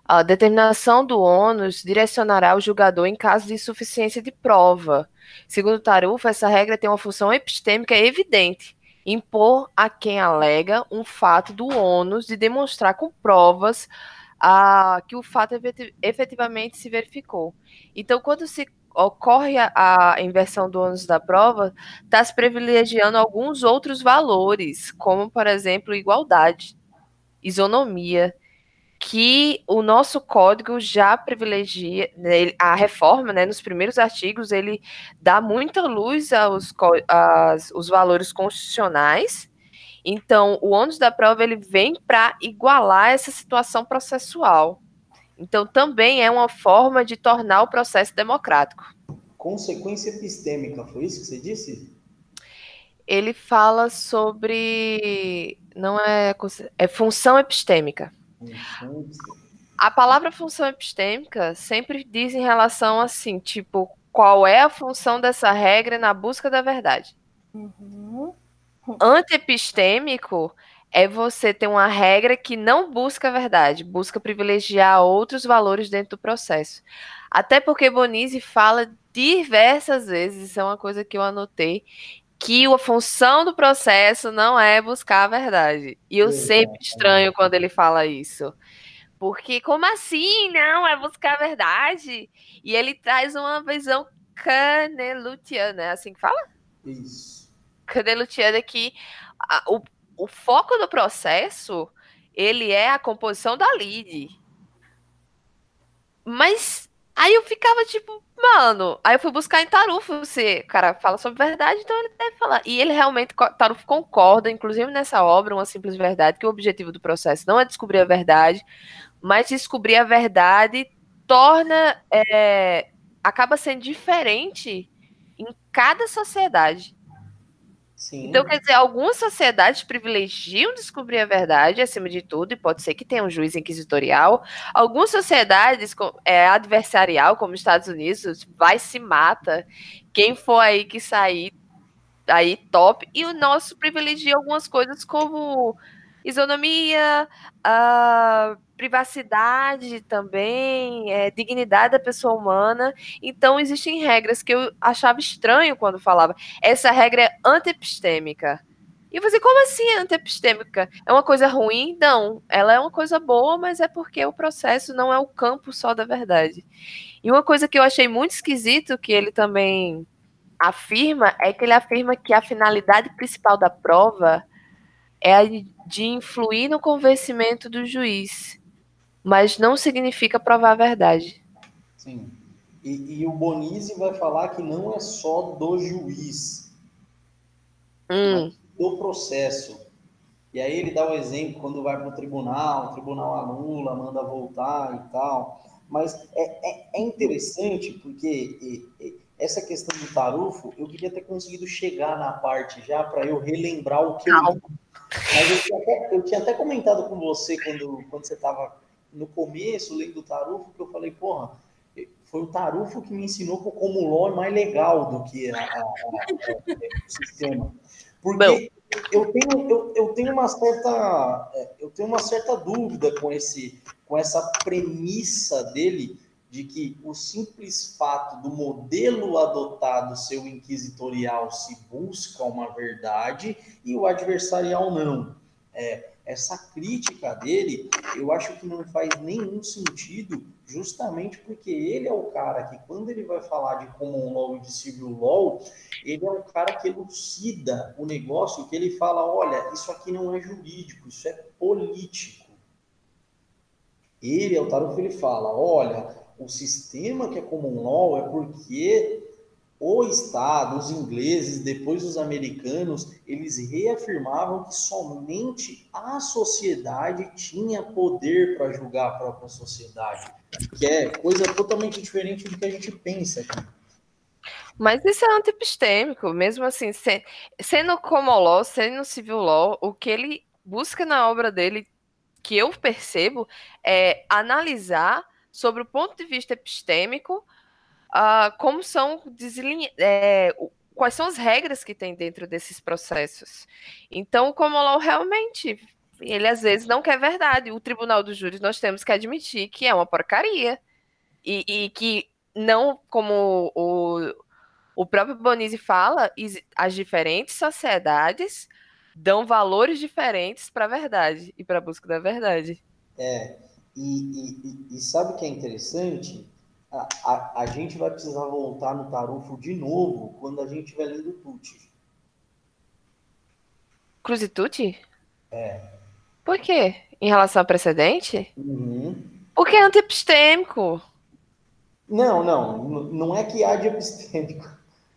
[SPEAKER 1] A determinação do ônus direcionará o julgador em caso de insuficiência de prova. Segundo Tarufa, essa regra tem uma função epistêmica evidente, impor a quem alega um fato do ônus de demonstrar com provas a, que o fato efetivamente se verificou. Então, quando se ocorre a, a inversão do ônus da prova, está se privilegiando alguns outros valores, como, por exemplo, igualdade, isonomia, que o nosso código já privilegia né, a reforma, né, nos primeiros artigos ele dá muita luz aos as, os valores constitucionais. Então, o ônus da prova ele vem para igualar essa situação processual. Então, também é uma forma de tornar o processo democrático.
[SPEAKER 2] Consequência epistêmica, foi isso que você disse?
[SPEAKER 1] Ele fala sobre não é é função epistêmica. A palavra função epistêmica sempre diz em relação assim, tipo, qual é a função dessa regra na busca da verdade. Uhum. Antepistêmico é você ter uma regra que não busca a verdade, busca privilegiar outros valores dentro do processo. Até porque Bonizzi fala diversas vezes, isso é uma coisa que eu anotei, que a função do processo não é buscar a verdade. E eu sempre estranho quando ele fala isso. Porque como assim? Não, é buscar a verdade. E ele traz uma visão canelutiana, é assim que fala?
[SPEAKER 2] Isso.
[SPEAKER 1] Canelutiana que a, o, o foco do processo, ele é a composição da lead. Mas Aí eu ficava tipo, mano. Aí eu fui buscar em Tarufo o cara fala sobre verdade, então ele deve falar. E ele realmente, Tarufo concorda, inclusive nessa obra, Uma Simples Verdade, que o objetivo do processo não é descobrir a verdade, mas descobrir a verdade torna. É, acaba sendo diferente em cada sociedade. Sim. Então, quer dizer, algumas sociedades privilegiam descobrir a verdade acima de tudo, e pode ser que tenha um juiz inquisitorial. Algumas sociedades é, adversarial, como os Estados Unidos, vai se mata. Quem for aí que sair, aí top. E o nosso privilegia algumas coisas como isonomia, uh, privacidade também, é, dignidade da pessoa humana. Então, existem regras que eu achava estranho quando falava. Essa regra é antepistêmica. E você, como assim é? É uma coisa ruim? Não. Ela é uma coisa boa, mas é porque o processo não é o campo só da verdade. E uma coisa que eu achei muito esquisito, que ele também afirma, é que ele afirma que a finalidade principal da prova é a de influir no convencimento do juiz mas não significa provar a verdade.
[SPEAKER 2] Sim. E, e o Bonizzi vai falar que não é só do juiz, hum. do processo. E aí ele dá o um exemplo quando vai para o tribunal, o tribunal anula, manda voltar e tal. Mas é, é, é interessante porque e, e, essa questão do tarufo, eu queria ter conseguido chegar na parte já para eu relembrar o que não. eu. Mas eu tinha, até, eu tinha até comentado com você quando, quando você estava no começo, lendo o Tarufo, que eu falei, porra, foi o Tarufo que me ensinou como o é mais legal do que a, a, a, o sistema. Porque eu tenho, eu, eu, tenho uma certa é, eu tenho uma certa dúvida com esse com essa premissa dele de que o simples fato do modelo adotado ser o inquisitorial se busca uma verdade e o adversarial não. É, essa crítica dele, eu acho que não faz nenhum sentido, justamente porque ele é o cara que, quando ele vai falar de common law e de civil law, ele é o cara que elucida o negócio, que ele fala, olha, isso aqui não é jurídico, isso é político. Ele, Altarufo, ele fala, olha, o sistema que é common law é porque o Estado, os ingleses, depois os americanos, eles reafirmavam que somente a sociedade tinha poder para julgar a própria sociedade, que é coisa totalmente diferente do que a gente pensa aqui.
[SPEAKER 1] Mas isso é antipistêmico, mesmo assim, sendo como law, sendo civil law, o que ele busca na obra dele, que eu percebo, é analisar sobre o ponto de vista epistêmico uh, como são é, quais são as regras que tem dentro desses processos. Então, o Common realmente, ele às vezes não quer verdade. O Tribunal dos Júris nós temos que admitir que é uma porcaria. E, e que não, como o, o próprio Bonizzi fala, as diferentes sociedades dão valores diferentes para a verdade e para a busca da verdade.
[SPEAKER 2] É, e, e, e sabe o que é interessante? a, a, a, gente vai precisar voltar no tarufo de novo quando a gente estiver lendo Tuti.
[SPEAKER 1] Cruz e Tuti?
[SPEAKER 2] É.
[SPEAKER 1] Por quê? Em relação ao precedente?
[SPEAKER 2] Uhum.
[SPEAKER 1] Porque é antipistêmico.
[SPEAKER 2] Não, não. Não é que há de epistêmico.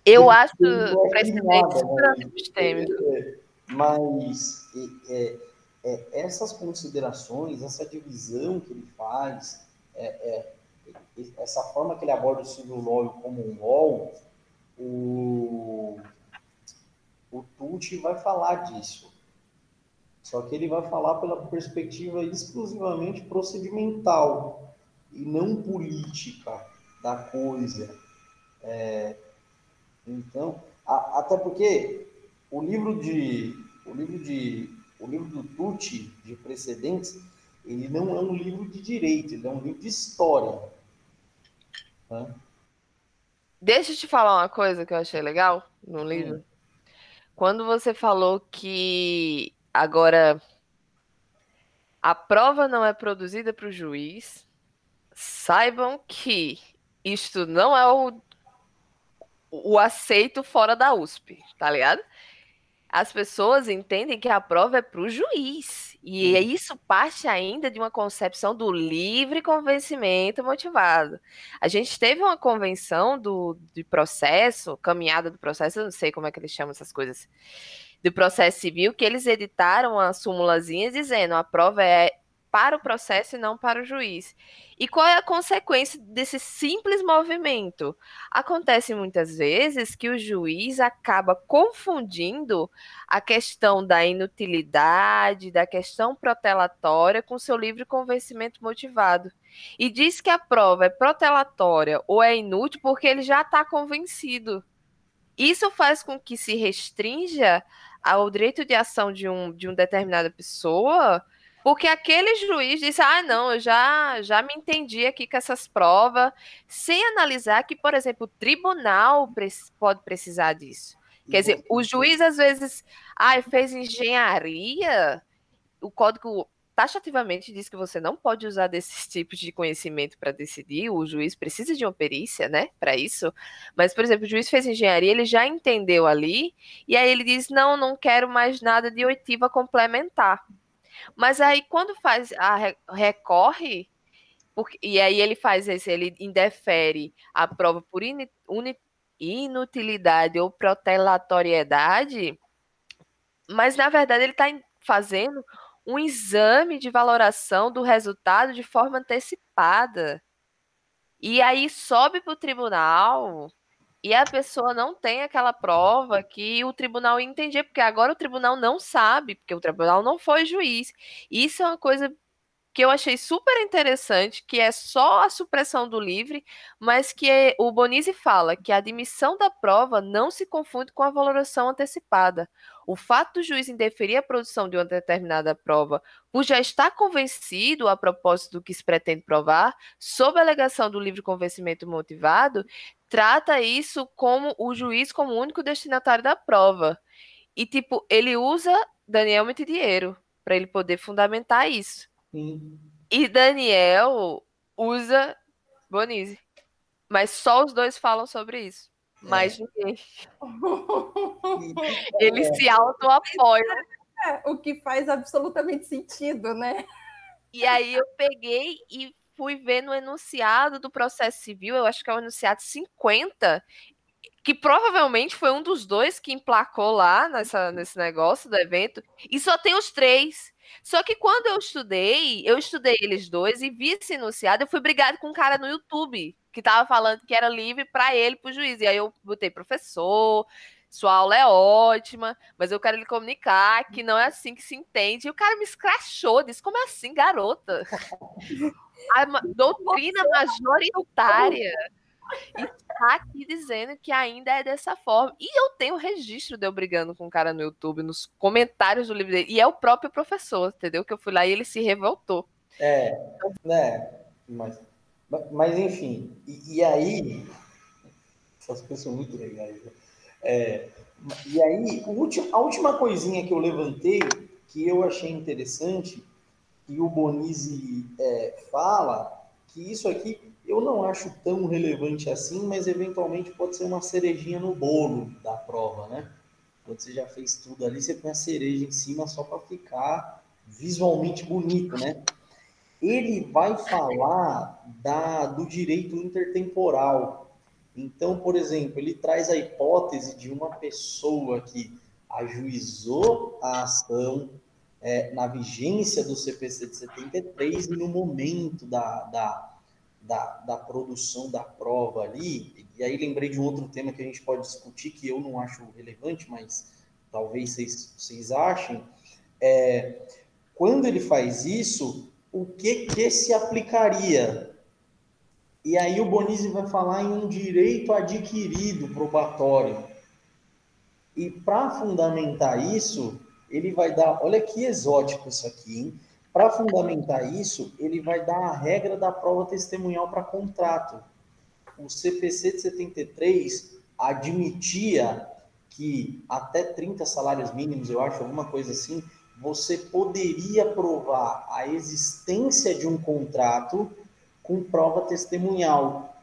[SPEAKER 1] Eu acho o precedente super né? antipistêmico.
[SPEAKER 2] É, mas é, é, essas considerações, essa divisão que ele faz, é, é essa forma que ele aborda o civil law como um law, o, o Tucci vai falar disso. Só que ele vai falar pela perspectiva exclusivamente procedimental e não política da coisa. É, então, a, até porque o livro de o livro de o livro do Tucci de precedentes ele não é um livro de direito, ele é um livro de história.
[SPEAKER 1] Deixa eu te falar uma coisa que eu achei legal no livro. Hum. Quando você falou que agora a prova não é produzida para o juiz, saibam que isto não é o, o aceito fora da USP, tá ligado? As pessoas entendem que a prova é para o juiz. E é isso parte ainda de uma concepção do livre convencimento motivado. A gente teve uma convenção do, de processo, caminhada do processo, eu não sei como é que eles chamam essas coisas, do processo civil, que eles editaram uma súmulazinha dizendo a prova é para o processo e não para o juiz. E qual é a consequência desse simples movimento? Acontece muitas vezes que o juiz acaba confundindo a questão da inutilidade, da questão protelatória com seu livre convencimento motivado. E diz que a prova é protelatória ou é inútil porque ele já está convencido. Isso faz com que se restrinja ao direito de ação de, um, de uma determinada pessoa porque aquele juiz disse: ah, não, eu já, já me entendi aqui com essas provas, sem analisar que, por exemplo, o tribunal pode precisar disso. Quer dizer, o juiz às vezes ah, fez engenharia, o código taxativamente diz que você não pode usar desses tipos de conhecimento para decidir, o juiz precisa de uma perícia, né, para isso. Mas, por exemplo, o juiz fez engenharia, ele já entendeu ali, e aí ele diz: não, não quero mais nada de oitiva complementar. Mas aí quando faz a recorre, porque, e aí ele faz isso, ele indefere a prova por in, un, inutilidade ou protelatoriedade, mas na verdade ele está fazendo um exame de valoração do resultado de forma antecipada. E aí sobe para o tribunal e a pessoa não tem aquela prova que o tribunal entendia, porque agora o tribunal não sabe, porque o tribunal não foi juiz. Isso é uma coisa que eu achei super interessante, que é só a supressão do livre, mas que é, o Bonizzi fala que a admissão da prova não se confunde com a valoração antecipada. O fato do juiz indeferir a produção de uma determinada prova por já estar convencido a propósito do que se pretende provar, sob a alegação do livre convencimento motivado, trata isso como o juiz como único destinatário da prova. E, tipo, ele usa Daniel Mitidiero para ele poder fundamentar isso.
[SPEAKER 2] Sim.
[SPEAKER 1] E Daniel usa Bonise. Mas só os dois falam sobre isso. É. Mais ninguém. Eles se auto-apoiam.
[SPEAKER 3] É, o que faz absolutamente sentido, né?
[SPEAKER 1] E aí eu peguei e fui ver no enunciado do processo civil, eu acho que é o enunciado 50, que provavelmente foi um dos dois que emplacou lá nessa, nesse negócio do evento, e só tem os três. Só que quando eu estudei, eu estudei eles dois e vi esse enunciado, eu fui brigado com um cara no YouTube que tava falando que era livre para ele, pro juiz. E aí eu botei professor, sua aula é ótima, mas eu quero lhe comunicar que não é assim que se entende. E o cara me escrachou, disse: como é assim, garota? A doutrina majoritária está aqui dizendo que ainda é dessa forma. E eu tenho registro de eu brigando com um cara no YouTube, nos comentários do livro dele. E é o próprio professor, entendeu? Que eu fui lá e ele se revoltou.
[SPEAKER 2] É, né? Mas, mas enfim, e, e aí. Essas coisas são muito legais. Né? É, e aí, a última coisinha que eu levantei, que eu achei interessante, que o Bonizzi é, fala, que isso aqui eu não acho tão relevante assim, mas eventualmente pode ser uma cerejinha no bolo da prova, né? Quando você já fez tudo ali, você põe a cereja em cima só para ficar visualmente bonito, né? Ele vai falar da, do direito intertemporal, então, por exemplo, ele traz a hipótese de uma pessoa que ajuizou a ação é, na vigência do CPC de 73 e no momento da, da, da, da, produção da prova ali. E aí lembrei de um outro tema que a gente pode discutir, que eu não acho relevante, mas talvez vocês, vocês achem. É, quando ele faz isso, o que, que se aplicaria e aí o Bonizzi vai falar em um direito adquirido probatório. E para fundamentar isso, ele vai dar, olha que exótico isso aqui, hein? Para fundamentar isso, ele vai dar a regra da prova testemunhal para contrato. O CPC de 73 admitia que até 30 salários mínimos, eu acho, alguma coisa assim, você poderia provar a existência de um contrato com prova testemunhal.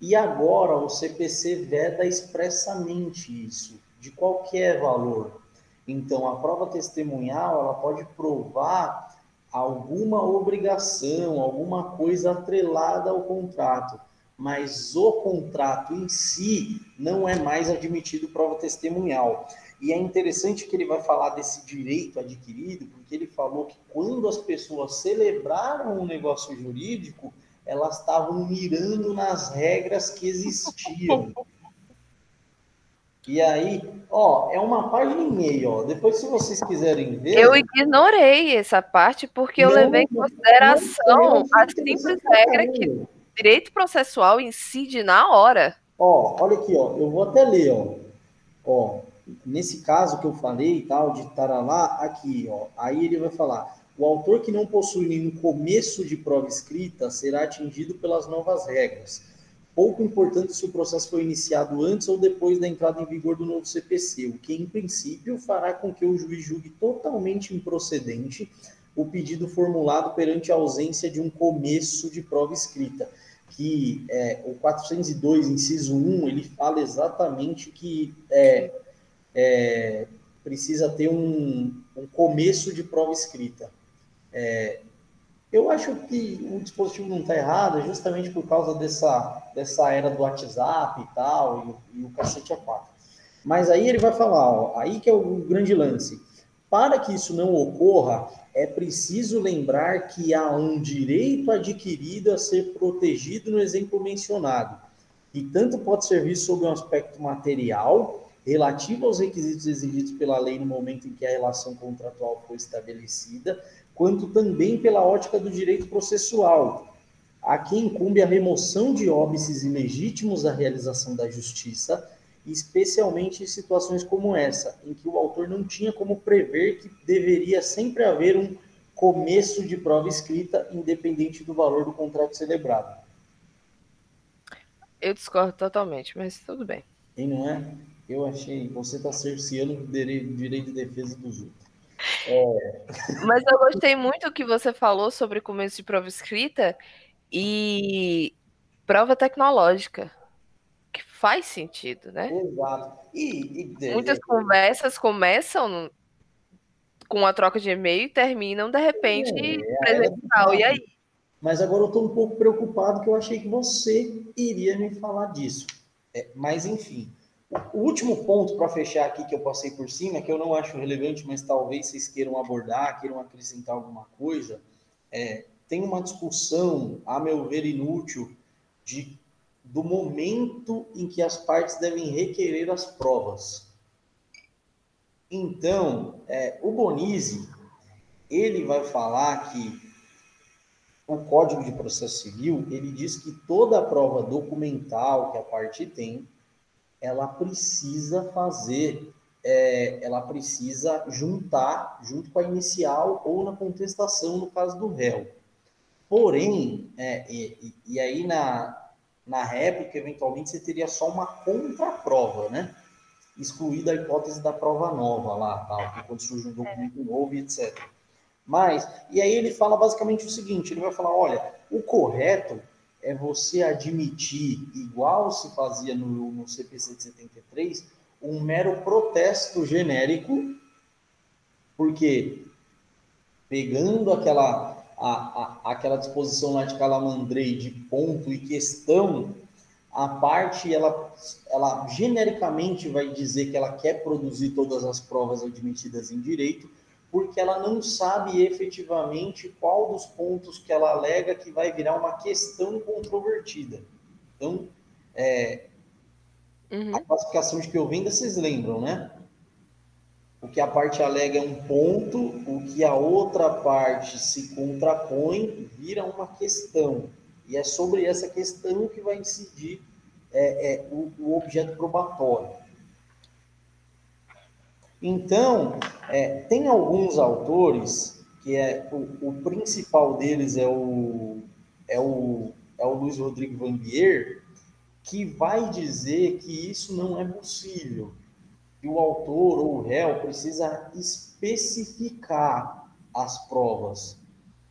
[SPEAKER 2] E agora o CPC veda expressamente isso, de qualquer valor. Então, a prova testemunhal ela pode provar alguma obrigação, alguma coisa atrelada ao contrato, mas o contrato em si não é mais admitido prova testemunhal. E é interessante que ele vai falar desse direito adquirido, porque ele falou que quando as pessoas celebraram um negócio jurídico, elas estavam mirando nas regras que existiam. E aí, ó, é uma página e meia, ó. Depois, se vocês quiserem ver.
[SPEAKER 1] Eu ignorei essa parte porque eu levei em consideração a simples regra que direito processual incide na hora.
[SPEAKER 2] Ó, olha aqui, ó. Eu vou até ler, ó. Ó, nesse caso que eu falei e tal, de lá, aqui, ó. Aí ele vai falar o autor que não possui nenhum começo de prova escrita será atingido pelas novas regras. Pouco importante se o processo foi iniciado antes ou depois da entrada em vigor do novo CPC, o que, em princípio, fará com que o juiz julgue totalmente improcedente o pedido formulado perante a ausência de um começo de prova escrita. Que é, o 402, inciso 1, ele fala exatamente que é, é, precisa ter um, um começo de prova escrita. É, eu acho que o dispositivo não está errado justamente por causa dessa, dessa era do WhatsApp e tal, e, e o cacete a quatro. Mas aí ele vai falar, ó, aí que é o grande lance. Para que isso não ocorra, é preciso lembrar que há um direito adquirido a ser protegido no exemplo mencionado, e tanto pode servir sob um aspecto material, relativo aos requisitos exigidos pela lei no momento em que a relação contratual foi estabelecida, quanto também pela ótica do direito processual, a quem incumbe a remoção de óbices ilegítimos à realização da justiça, especialmente em situações como essa, em que o autor não tinha como prever que deveria sempre haver um começo de prova escrita, independente do valor do contrato celebrado.
[SPEAKER 1] Eu discordo totalmente, mas tudo bem.
[SPEAKER 2] E não é? Eu achei, você está cerceando o direito de defesa dos outros.
[SPEAKER 1] É. Mas eu gostei muito do que você falou sobre começo de prova escrita e prova tecnológica. Que faz sentido, né?
[SPEAKER 2] Exato. E,
[SPEAKER 1] e Muitas conversas começam com a troca de e-mail e terminam, de repente, é, presencial. E aí?
[SPEAKER 2] Mas agora eu estou um pouco preocupado que eu achei que você iria me falar disso. É, mas, enfim. O último ponto para fechar aqui que eu passei por cima, que eu não acho relevante, mas talvez vocês queiram abordar, queiram acrescentar alguma coisa, é, tem uma discussão, a meu ver, inútil, de, do momento em que as partes devem requerer as provas. Então, é, o Bonise, ele vai falar que o Código de Processo Civil, ele diz que toda prova documental que a parte tem, ela precisa fazer, é, ela precisa juntar junto com a inicial ou na contestação, no caso do réu. Porém, é, e, e, aí na, na réplica, eventualmente, você teria só uma contraprova, né? Excluída a hipótese da prova nova lá, tal, quando surge um documento novo e etc. Mas, e aí ele fala basicamente o seguinte: ele vai falar, olha, o correto é você admitir, igual se fazia no, no CPC de 73, um mero protesto genérico, porque pegando aquela, a, a, aquela disposição lá de Calamandrei de ponto e questão, a parte, ela, ela genericamente vai dizer que ela quer produzir todas as provas admitidas em direito, porque ela não sabe efetivamente qual dos pontos que ela alega que vai virar uma questão controvertida. Então, é, uhum. a classificação de que eu vendo, vocês lembram, né? O que a parte alega é um ponto, o que a outra parte se contrapõe vira uma questão. E é sobre essa questão que vai incidir é, é, o, o objeto probatório. Então, é, tem alguns autores que é o, o, principal deles é o é o é o Luiz Rodrigo Vanbier, que vai dizer que isso não é possível, que o autor ou o réu precisa especificar as provas.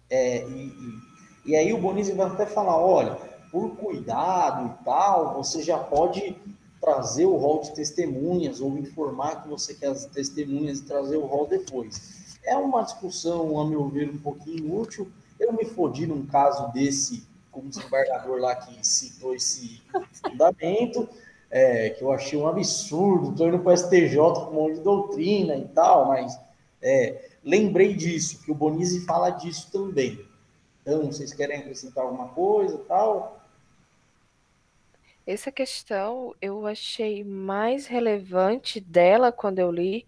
[SPEAKER 2] É, e, e, e aí o Bonizzi vai até falar, olha, por cuidado e tal, você já pode trazer o rol de testemunhas ou informar que você quer as testemunhas e trazer o rol depois. É uma discussão, a meu ver, um pouquinho útil. Eu me fodi num caso desse, como desembargador lá que citou esse fundamento, é, que eu achei um absurdo, estou indo para o STJ com um monte de doutrina e tal, mas é, lembrei disso, que o Bonizzi fala disso também. Então, vocês querem acrescentar alguma coisa tal?
[SPEAKER 1] Essa questão eu achei mais relevante dela quando eu li,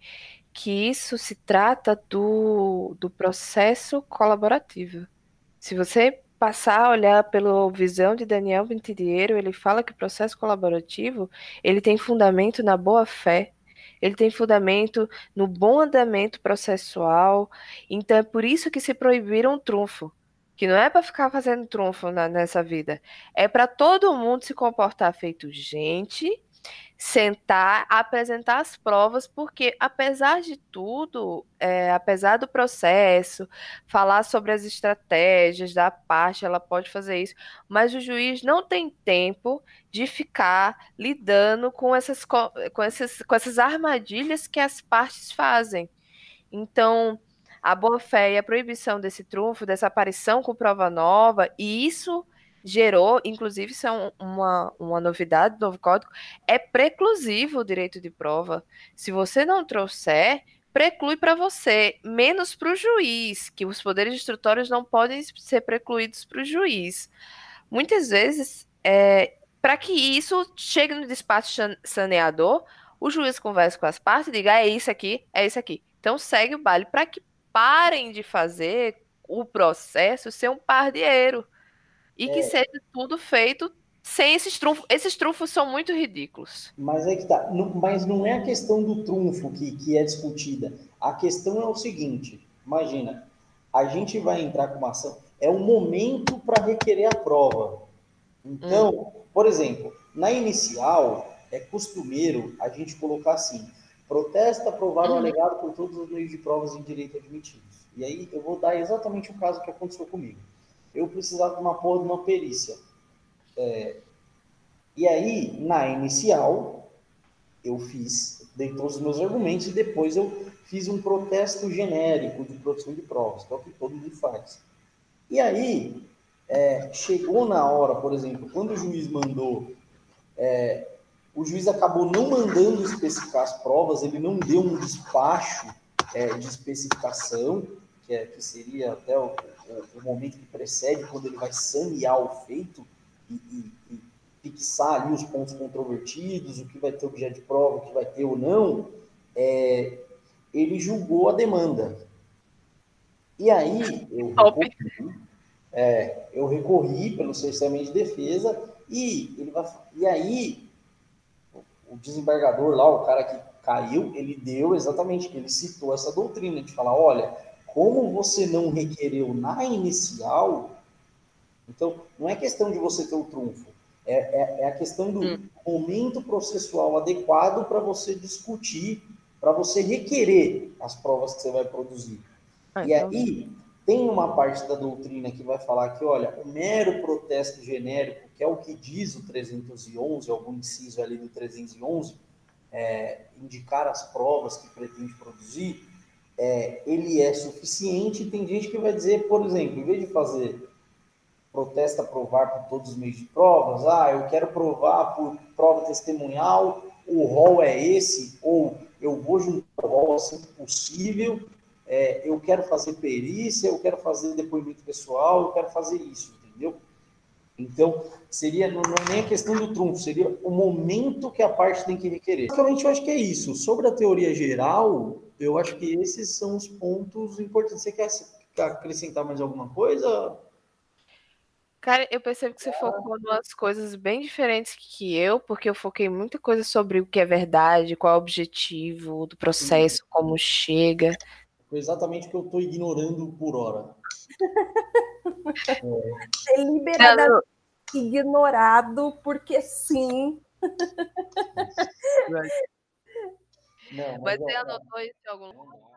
[SPEAKER 1] que isso se trata do, do processo colaborativo. Se você passar a olhar pela visão de Daniel Bentidiero, ele fala que o processo colaborativo ele tem fundamento na boa fé, ele tem fundamento no bom andamento processual, então é por isso que se proibiram o trunfo que não é para ficar fazendo trunfo na, nessa vida, é para todo mundo se comportar feito gente, sentar, apresentar as provas, porque apesar de tudo, é, apesar do processo, falar sobre as estratégias da parte, ela pode fazer isso, mas o juiz não tem tempo de ficar lidando com essas, com essas, com essas armadilhas que as partes fazem. Então, a boa-fé e a proibição desse trunfo, dessa aparição com prova nova, e isso gerou, inclusive, isso é uma, uma novidade do novo código, é preclusivo o direito de prova. Se você não trouxer, preclui para você, menos para o juiz, que os poderes instrutórios não podem ser precluídos para o juiz. Muitas vezes, é, para que isso chegue no despacho saneador, o juiz conversa com as partes e diga: é isso aqui, é isso aqui. Então segue o baile para que parem de fazer o processo ser um pardieiro e é. que seja tudo feito sem esses trunfos. Esses trunfos são muito ridículos.
[SPEAKER 2] Mas é que tá. Não, mas não é a questão do trunfo que, que é discutida. A questão é o seguinte: imagina, a gente vai entrar com uma ação. É o momento para requerer a prova. Então, hum. por exemplo, na inicial, é costumeiro a gente colocar assim: protesta aprovar o uhum. alegado por todos os meios de provas em direito admitidos. E aí eu vou dar exatamente o caso que aconteceu comigo. Eu precisava de uma porra de uma perícia. É, e aí, na inicial, eu fiz, dei todos os meus argumentos e depois eu fiz um protesto genérico de produção de provas, que é o que todo mundo faz. E aí, é, chegou na hora, por exemplo, quando o juiz mandou, é, o juiz acabou não mandando especificar as provas, ele não deu um despacho é, de especificação, que, é, que seria até o, o, o, momento que precede, quando ele vai sanear o feito e, e, e fixar ali os pontos controvertidos, o que vai ter objeto de prova, o que vai ter ou não, é, ele julgou a demanda. E aí, eu recorri, é, eu recorri pelo cerceamento de defesa e, ele vai, e aí o desembargador lá, o cara que caiu, ele deu exatamente, ele citou essa doutrina de falar, olha, como você não requereu na inicial, então não é questão de você ter o trunfo, é, é, é a questão do hum. momento processual adequado para você discutir para você requerer as provas que você vai produzir. Ah, e então... aí tem uma parte da doutrina que vai falar que, olha, o mero protesto genérico, que é o que diz o 311, algum inciso ali do 311, é, indicar as provas que pretende produzir, é, ele é suficiente. Tem gente que vai dizer, por exemplo, em vez de fazer protesta provar por todos os meios de provas, ah, eu quero provar por prova testemunhal, o rol é esse, ou eu vou juntar o rol assim possível, é, eu quero fazer perícia, eu quero fazer depoimento pessoal, eu quero fazer isso, entendeu? Então, seria não, é nem a questão do trunfo, seria o momento que a parte tem que requerer. Basicamente, eu acho que é isso. Sobre a teoria geral, eu acho que esses são os pontos importantes. Você quer acrescentar mais alguma coisa?
[SPEAKER 1] Cara, eu percebo que você focou em umas coisas bem diferentes que eu, porque eu foquei muita coisa sobre o que é verdade, qual é o objetivo do processo, como chega.
[SPEAKER 2] Foi exatamente o que eu estou ignorando por hora.
[SPEAKER 3] é. Deliberadamente ignorado, porque sim.
[SPEAKER 1] Não, mas, mas você anotou isso em algum lugar?